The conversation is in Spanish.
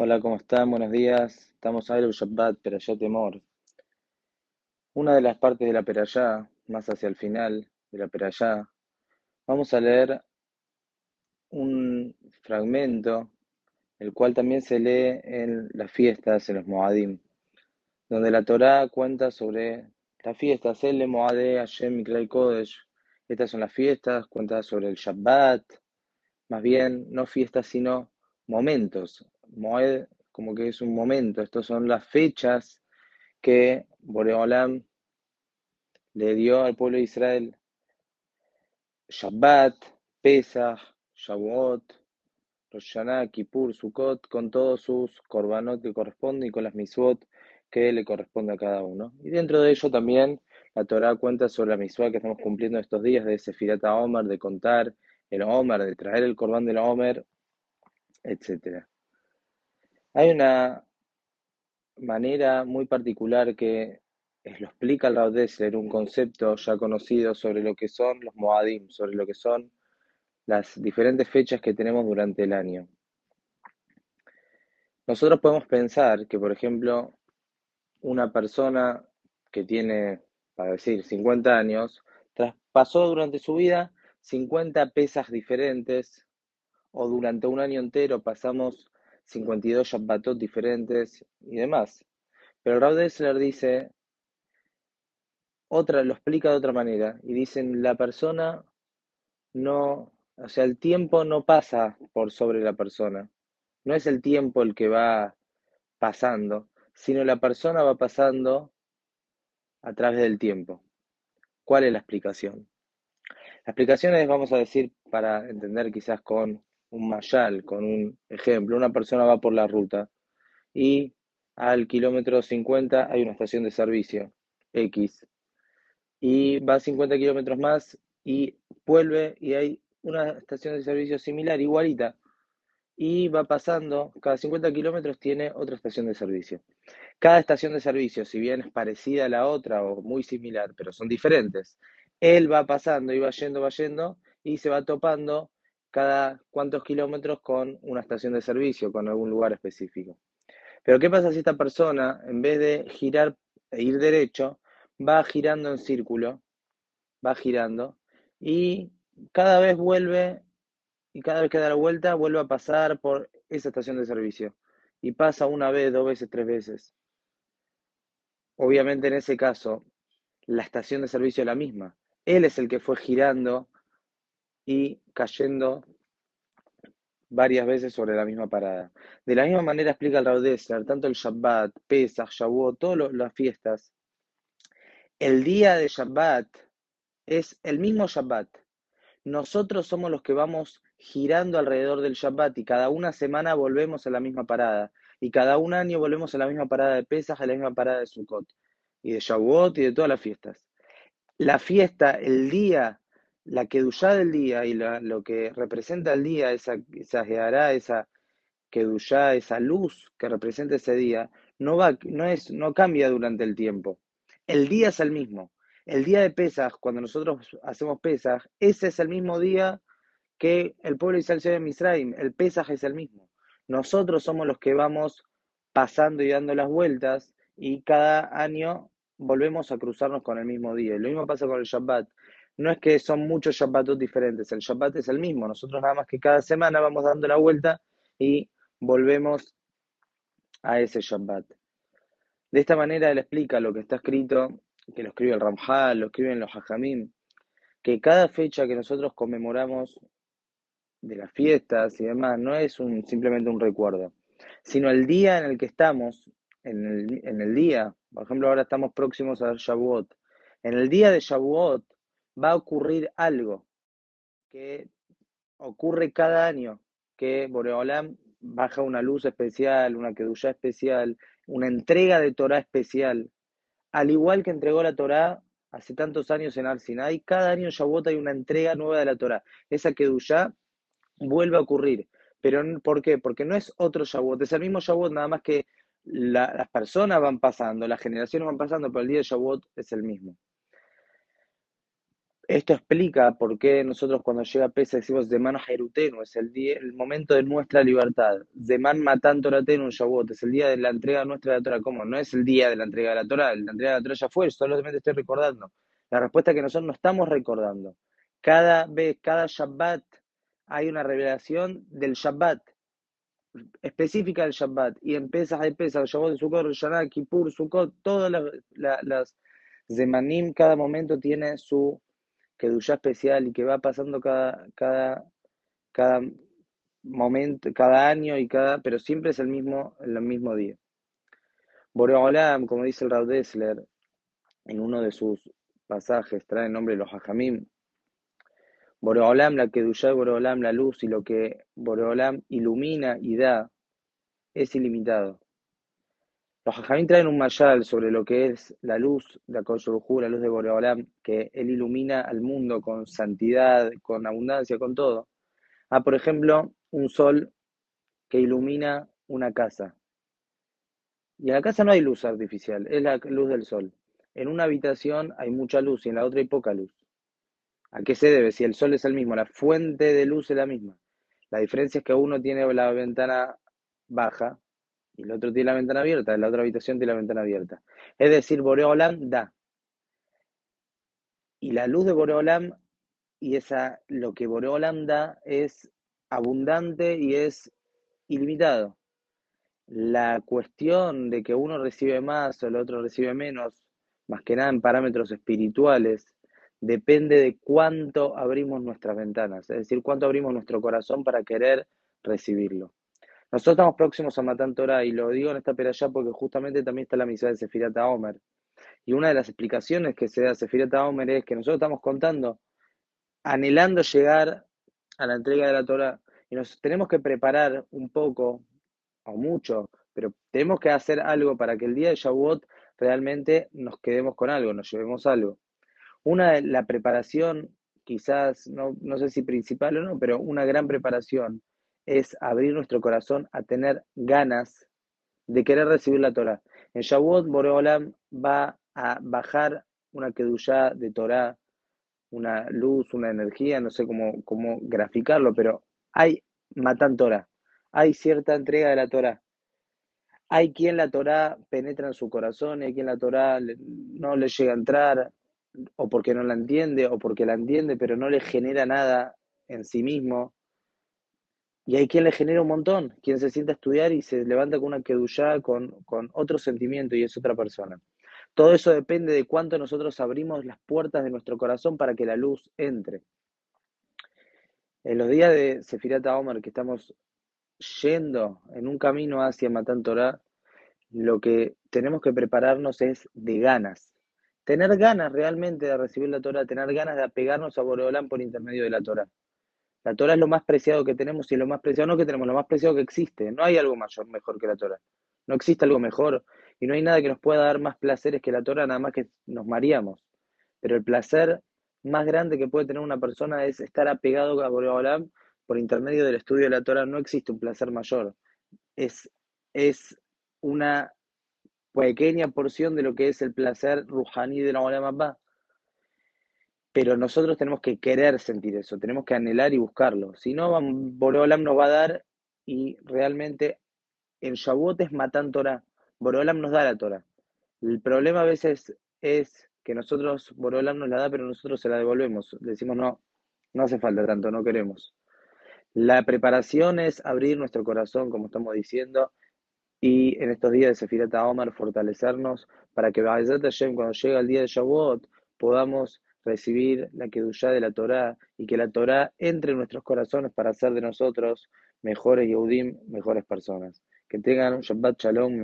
Hola, ¿cómo están? Buenos días. Estamos a el Shabbat, Perayá Temor. Una de las partes de la Perayá, más hacia el final de la Perayá, vamos a leer un fragmento, el cual también se lee en las fiestas, en los Moadim, donde la Torá cuenta sobre las fiestas, el Moade, Hashem, Miklal Kodesh. Estas son las fiestas, cuenta sobre el Shabbat, más bien no fiestas, sino momentos, Moed como que es un momento, estas son las fechas que Boreolam le dio al pueblo de Israel. Shabbat, Pesach, Shavuot, Rosh Hashanah, Kippur, Sukkot, con todos sus korbanot que corresponden y con las misvot que le corresponde a cada uno. Y dentro de ello también la Torah cuenta sobre la misvot que estamos cumpliendo estos días de Sefirata Omer, de contar el Omer, de traer el corbán del Omer, etc. Hay una manera muy particular que lo explica el Rav Dessler, un concepto ya conocido sobre lo que son los Moadim, sobre lo que son las diferentes fechas que tenemos durante el año. Nosotros podemos pensar que, por ejemplo, una persona que tiene, para decir, 50 años, pasó durante su vida 50 pesas diferentes, o durante un año entero pasamos 52 Shabbatot diferentes y demás. Pero Rav Dessler dice, otra, lo explica de otra manera, y dicen, la persona no, o sea, el tiempo no pasa por sobre la persona. No es el tiempo el que va pasando, sino la persona va pasando a través del tiempo. ¿Cuál es la explicación? La explicación es, vamos a decir, para entender quizás con un mayal, con un ejemplo, una persona va por la ruta y al kilómetro 50 hay una estación de servicio X y va 50 kilómetros más y vuelve y hay una estación de servicio similar, igualita, y va pasando, cada 50 kilómetros tiene otra estación de servicio. Cada estación de servicio, si bien es parecida a la otra o muy similar, pero son diferentes, él va pasando y va yendo, va yendo y se va topando cada cuantos kilómetros con una estación de servicio, con algún lugar específico. Pero ¿qué pasa si esta persona, en vez de girar e ir derecho, va girando en círculo, va girando, y cada vez vuelve, y cada vez que da la vuelta, vuelve a pasar por esa estación de servicio. Y pasa una vez, dos veces, tres veces. Obviamente en ese caso, la estación de servicio es la misma. Él es el que fue girando y cayendo varias veces sobre la misma parada. De la misma manera explica el Raudesser, tanto el Shabbat, Pesach, Shavuot, todas las fiestas. El día de Shabbat es el mismo Shabbat. Nosotros somos los que vamos girando alrededor del Shabbat y cada una semana volvemos a la misma parada. Y cada un año volvemos a la misma parada de Pesach, a la misma parada de Sukkot. Y de Shavuot y de todas las fiestas. La fiesta, el día la Kedushá del día y lo que representa el día, esa, esa esa esa luz que representa ese día, no, va, no, es, no cambia durante el tiempo. El día es el mismo. El día de Pesaj, cuando nosotros hacemos Pesaj, ese es el mismo día que el pueblo de Israel de Misraim. El Pesaj es el mismo. Nosotros somos los que vamos pasando y dando las vueltas y cada año volvemos a cruzarnos con el mismo día. Lo mismo pasa con el Shabbat no es que son muchos Shabbatos diferentes, el Shabbat es el mismo, nosotros nada más que cada semana vamos dando la vuelta y volvemos a ese Shabbat. De esta manera él explica lo que está escrito, que lo escribe el Ramjal, lo escriben los Hajamim, que cada fecha que nosotros conmemoramos de las fiestas y demás no es un, simplemente un recuerdo, sino el día en el que estamos, en el, en el día, por ejemplo ahora estamos próximos a Shavuot, en el día de Shavuot va a ocurrir algo que ocurre cada año, que Boreolam baja una luz especial, una kedushá especial, una entrega de Torah especial, al igual que entregó la Torah hace tantos años en Arsinai, cada año en Shavuot hay una entrega nueva de la Torah. Esa kedushá vuelve a ocurrir. Pero ¿por qué? Porque no es otro Shavuot, es el mismo Shavuot, nada más que las personas van pasando, las generaciones van pasando, pero el día de Shavuot es el mismo. Esto explica por qué nosotros cuando llega Pesa decimos Zeman Jerutenu, es el, día, el momento de nuestra libertad. Zeman Matan Toratenu Shavuot, es el día de la entrega nuestra de la Torah. ¿Cómo? No es el día de la entrega de la Torah, la entrega de la Torah ya fue, solamente estoy recordando. La respuesta es que nosotros no estamos recordando. Cada vez, cada Shabbat, hay una revelación del Shabbat, específica del Shabbat. Y en Pesach hay Pesach, de Sukkot, Shana, Kippur, Sukkot, todas las, las, las Zemanim, cada momento tiene su que duya especial y que va pasando cada, cada, cada momento, cada año y cada, pero siempre es el mismo, el mismo día. Boreolam, como dice el Rav Dessler, en uno de sus pasajes, trae el nombre de los Hajamim. Boreolam, la que duya Boreolam, la luz y lo que Boreolam ilumina y da, es ilimitado. Los Jajamín traen un mayal sobre lo que es la luz de Akoshurhu, la luz de Boreolam, que él ilumina al mundo con santidad, con abundancia, con todo. Ah, por ejemplo, un sol que ilumina una casa. Y en la casa no hay luz artificial, es la luz del sol. En una habitación hay mucha luz y en la otra hay poca luz. ¿A qué se debe? Si el sol es el mismo, la fuente de luz es la misma. La diferencia es que uno tiene la ventana baja y el otro tiene la ventana abierta, la otra habitación tiene la ventana abierta. Es decir, Boreolam da. Y la luz de Boreolam y esa, lo que Boreolam da es abundante y es ilimitado. La cuestión de que uno recibe más o el otro recibe menos, más que nada en parámetros espirituales, depende de cuánto abrimos nuestras ventanas, es decir, cuánto abrimos nuestro corazón para querer recibirlo. Nosotros estamos próximos a Matan Torah y lo digo en esta peralla porque justamente también está la misión de Sefirata Omer. Y una de las explicaciones que se da a Sefirata Omer es que nosotros estamos contando, anhelando llegar a la entrega de la Torah y nos tenemos que preparar un poco o mucho, pero tenemos que hacer algo para que el día de Shavuot realmente nos quedemos con algo, nos llevemos algo. Una de la preparación, quizás, no, no sé si principal o no, pero una gran preparación es abrir nuestro corazón a tener ganas de querer recibir la Torah. En Shavuot, Boreolam va a bajar una kedushá de Torah, una luz, una energía, no sé cómo, cómo graficarlo, pero hay matan Torah, hay cierta entrega de la Torah. Hay quien la Torah penetra en su corazón, hay quien la Torah no le llega a entrar, o porque no la entiende, o porque la entiende, pero no le genera nada en sí mismo. Y hay quien le genera un montón, quien se sienta a estudiar y se levanta con una kedushá, con, con otro sentimiento y es otra persona. Todo eso depende de cuánto nosotros abrimos las puertas de nuestro corazón para que la luz entre. En los días de Sefirat Omer, que estamos yendo en un camino hacia Matan Torah, lo que tenemos que prepararnos es de ganas. Tener ganas realmente de recibir la Torah, tener ganas de apegarnos a Boreolán por intermedio de la Torah. La Torah es lo más preciado que tenemos y lo más preciado no que tenemos, lo más preciado que existe. No hay algo mayor, mejor que la Torah. No existe algo mejor y no hay nada que nos pueda dar más placeres que la Torah, nada más que nos maríamos. Pero el placer más grande que puede tener una persona es estar apegado a Boreolam por intermedio del estudio de la Torah. No existe un placer mayor. Es, es una pequeña porción de lo que es el placer ruhani de la Olam Abba pero nosotros tenemos que querer sentir eso, tenemos que anhelar y buscarlo. Si no, Borolam nos va a dar y realmente en Shavuot es matan Torah. Borolam nos da la Torah. El problema a veces es que nosotros, Borolam nos la da, pero nosotros se la devolvemos. Decimos, no, no hace falta tanto, no queremos. La preparación es abrir nuestro corazón, como estamos diciendo, y en estos días de Sefirata Omar fortalecernos para que cuando llega el día de Shavuot podamos recibir la Kedushá de la Torá y que la Torá entre en nuestros corazones para hacer de nosotros mejores Yehudim, mejores personas. Que tengan un Shabbat Shalom y